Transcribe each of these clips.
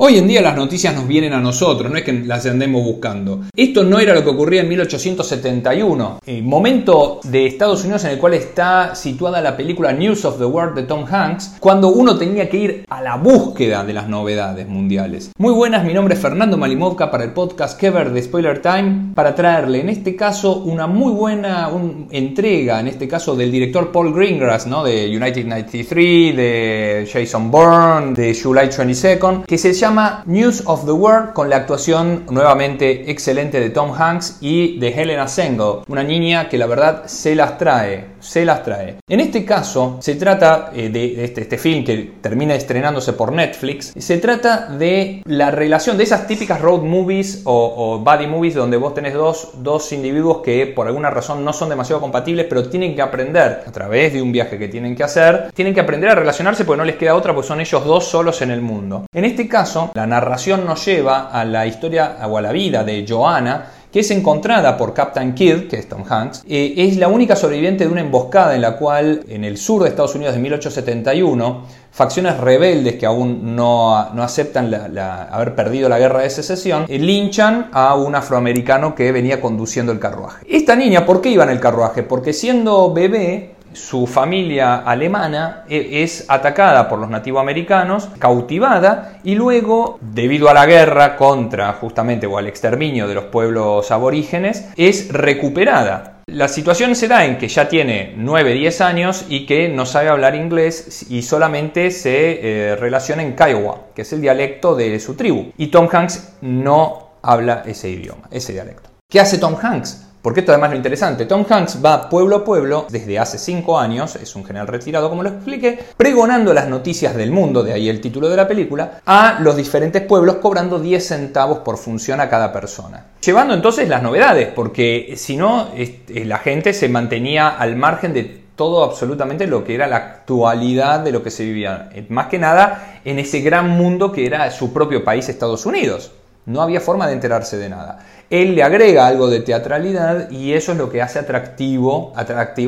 Hoy en día las noticias nos vienen a nosotros, no es que las andemos buscando. Esto no era lo que ocurría en 1871, el momento de Estados Unidos en el cual está situada la película News of the World de Tom Hanks, cuando uno tenía que ir a la búsqueda de las novedades mundiales. Muy buenas, mi nombre es Fernando Malimovka para el podcast Kever de Spoiler Time, para traerle en este caso una muy buena entrega, en este caso del director Paul Greengrass, ¿no? de United 93, de Jason Bourne, de July 22nd, que se llama llama News of the World con la actuación nuevamente excelente de Tom Hanks y de Helena Sengel, una niña que la verdad se las trae, se las trae. En este caso se trata eh, de este, este, film que termina estrenándose por Netflix, se trata de la relación de esas típicas road movies o, o buddy movies donde vos tenés dos, dos individuos que por alguna razón no son demasiado compatibles pero tienen que aprender a través de un viaje que tienen que hacer, tienen que aprender a relacionarse porque no les queda otra porque son ellos dos solos en el mundo. En este caso la narración nos lleva a la historia o a la vida de Joanna, que es encontrada por Captain Kidd, que es Tom Hanks, eh, es la única sobreviviente de una emboscada en la cual en el sur de Estados Unidos de 1871, facciones rebeldes que aún no, aceptan haber perdido la guerra de secesión, eh, linchan a un afroamericano que venía conduciendo el carruaje. Esta niña, ¿por qué iba en el carruaje? Porque siendo bebé su familia alemana e, es atacada por los nativoamericanos, cautivada y luego, debido a la guerra contra justamente o al exterminio de los pueblos aborígenes, es recuperada. La situación se da en que ya tiene 9-10 años y que no sabe hablar inglés y solamente se eh, relaciona en Kiowa, que es el dialecto de su tribu. Y Tom Hanks no habla ese idioma, ese dialecto. ¿Qué hace Tom Hanks? Porque esto además es lo interesante. Tom Hanks va pueblo a pueblo desde hace 5 años, es un general retirado como lo expliqué, pregonando las noticias del mundo, de ahí el título de la película, a los diferentes pueblos cobrando 10 centavos por función a cada persona. Llevando entonces las novedades, porque si no, la gente se mantenía al margen de todo absolutamente lo que era la actualidad de lo que se vivía. Más que nada en ese gran mundo que era su propio país, Estados Unidos. No había forma de enterarse de nada. Él le agrega algo de teatralidad y eso es lo que hace atractivo,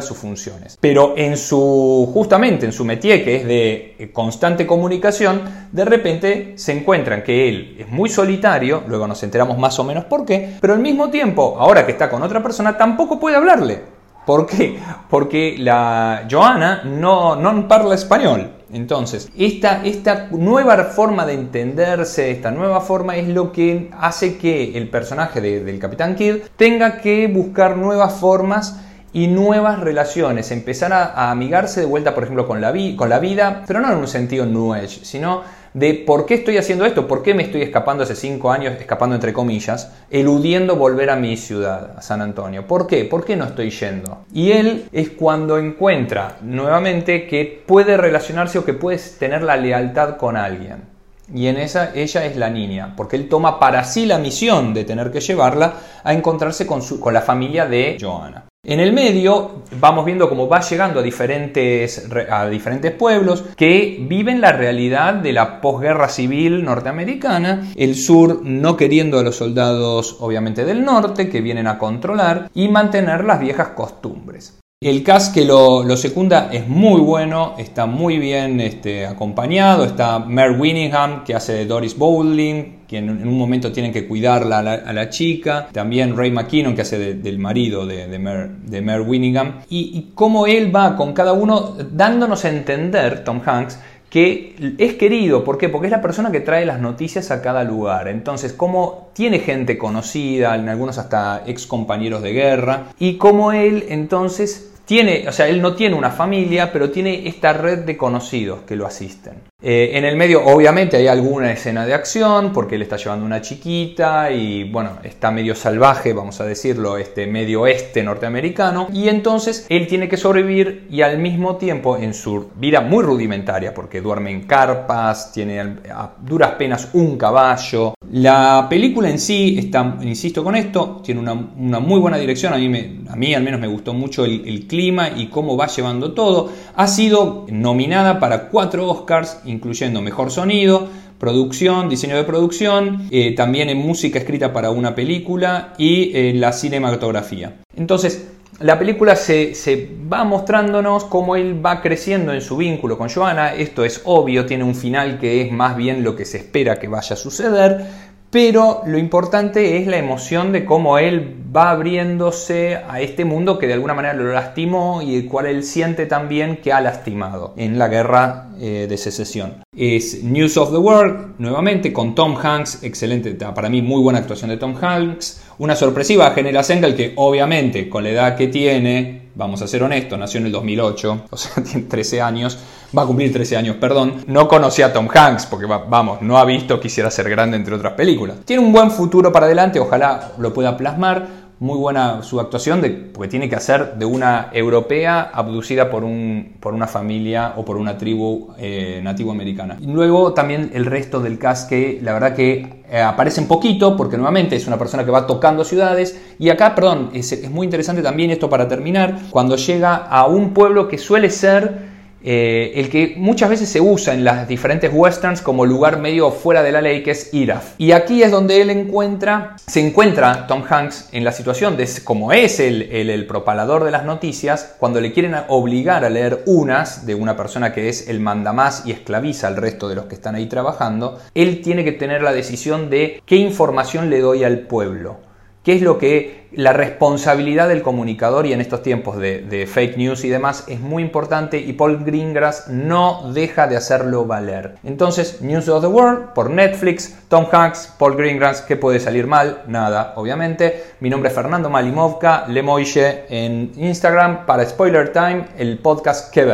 sus funciones. Pero en su, justamente en su métier, que es de eh, constante comunicación, de repente se encuentran que él es muy solitario, luego nos enteramos más o menos por qué, pero al mismo tiempo, ahora que está con otra persona, tampoco puede hablarle. ¿Por qué? Porque la Joana no, no habla español. Entonces, esta, esta nueva forma de entenderse, esta nueva forma es lo que hace que el personaje del Capitán Kidd tenga que buscar nuevas formas y nuevas relaciones, empezar a, amigarse de vuelta, por ejemplo, con la, con la vida, pero no en un sentido New sino de por qué estoy haciendo esto, por qué me estoy escapando hace cinco años, escapando entre comillas, eludiendo volver a mi ciudad, a San Antonio. ¿Por qué? ¿Por qué no estoy yendo? Y él es cuando encuentra nuevamente que puede relacionarse o que puede tener la lealtad con alguien. Y en esa ella es la niña, porque él toma para sí la misión de tener que llevarla a encontrarse con, su, con la familia de Johanna. En el medio vamos viendo cómo va llegando a diferentes, a diferentes pueblos que viven la realidad de la posguerra civil norteamericana, el sur no queriendo a los soldados obviamente del norte que vienen a controlar y mantener las viejas costumbres. El cast que lo, secunda es muy bueno, está muy bien este, acompañado. Está Mer Winningham, que hace de Doris Bowling, quien en un momento tienen que cuidarla a la, chica. También Ray McKinnon, que hace del marido de, de, Mer, Winningham. Y, y cómo él va con cada uno dándonos a entender, Tom Hanks, que es querido, ¿por qué? Porque es la persona que trae las noticias a cada lugar. Entonces, como tiene gente conocida, en algunos hasta ex compañeros de guerra, y como él entonces tiene, o sea, él no tiene una familia, pero tiene esta red de conocidos que lo asisten. Eh, en el medio, obviamente, hay alguna escena de acción, porque él está llevando una chiquita y, bueno, está medio salvaje, vamos a decirlo, este medio oeste norteamericano. Y entonces él tiene que sobrevivir y al mismo tiempo, en su vida muy rudimentaria, porque duerme en carpas, tiene a duras penas un caballo. La película en sí está, insisto con esto, tiene una, muy buena dirección. A mí, me, a mí al menos me gustó mucho el, clima y cómo va llevando todo. Ha sido nominada para cuatro Oscars incluyendo mejor sonido, producción, diseño de producción, eh, también en música escrita para una película y en la cinematografía. Entonces, la película se, se, va mostrándonos cómo él va creciendo en su vínculo con Joanna. Esto es obvio, tiene un final que es más bien lo que se espera que vaya a suceder. Pero lo importante es la emoción de cómo él va abriéndose a este mundo que de alguna manera lo lastimó y el cual él siente también que ha lastimado en la guerra eh, de secesión. Es News of the World, nuevamente con Tom Hanks, excelente, para mí muy buena actuación de Tom Hanks. Una sorpresiva General Sengel que obviamente con la edad que tiene vamos a ser honestos, nació en el 2008, o sea, tiene 13 años, va a cumplir 13 años, perdón. No conocía a Tom Hanks, porque vamos, no ha visto Quisiera ser grande entre otras películas. Tiene un buen futuro para adelante, ojalá lo pueda plasmar muy buena su actuación, de, porque tiene que hacer de una europea abducida por, un, por una familia o por una tribu eh, nativo americana. Luego también el resto del cast que la verdad que eh, aparece un poquito, porque nuevamente es una persona que va tocando ciudades. Y acá, perdón, es, es muy interesante también esto para terminar, cuando llega a un pueblo que suele ser eh, el que muchas veces se usa en las diferentes westerns como lugar medio fuera de la ley, que es Iraf. Y aquí es donde él encuentra, se encuentra Tom Hanks en la situación de como es el, el, propalador de las noticias, cuando le quieren obligar a leer unas de una persona que es el mandamás y esclaviza al resto de los que están ahí trabajando, él tiene que tener la decisión de qué información le doy al pueblo. ¿Qué es lo que la responsabilidad del comunicador y en estos tiempos de, fake news y demás es muy importante y Paul Greengrass no deja de hacerlo valer. Entonces, News of the World por Netflix, Tom Hanks, Paul Greengrass, ¿qué puede salir mal? Nada, obviamente. Mi nombre es Fernando Malimovka, Lemoiche en Instagram para Spoiler Time, el podcast que.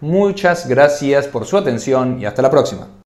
Muchas gracias por su atención y hasta la próxima.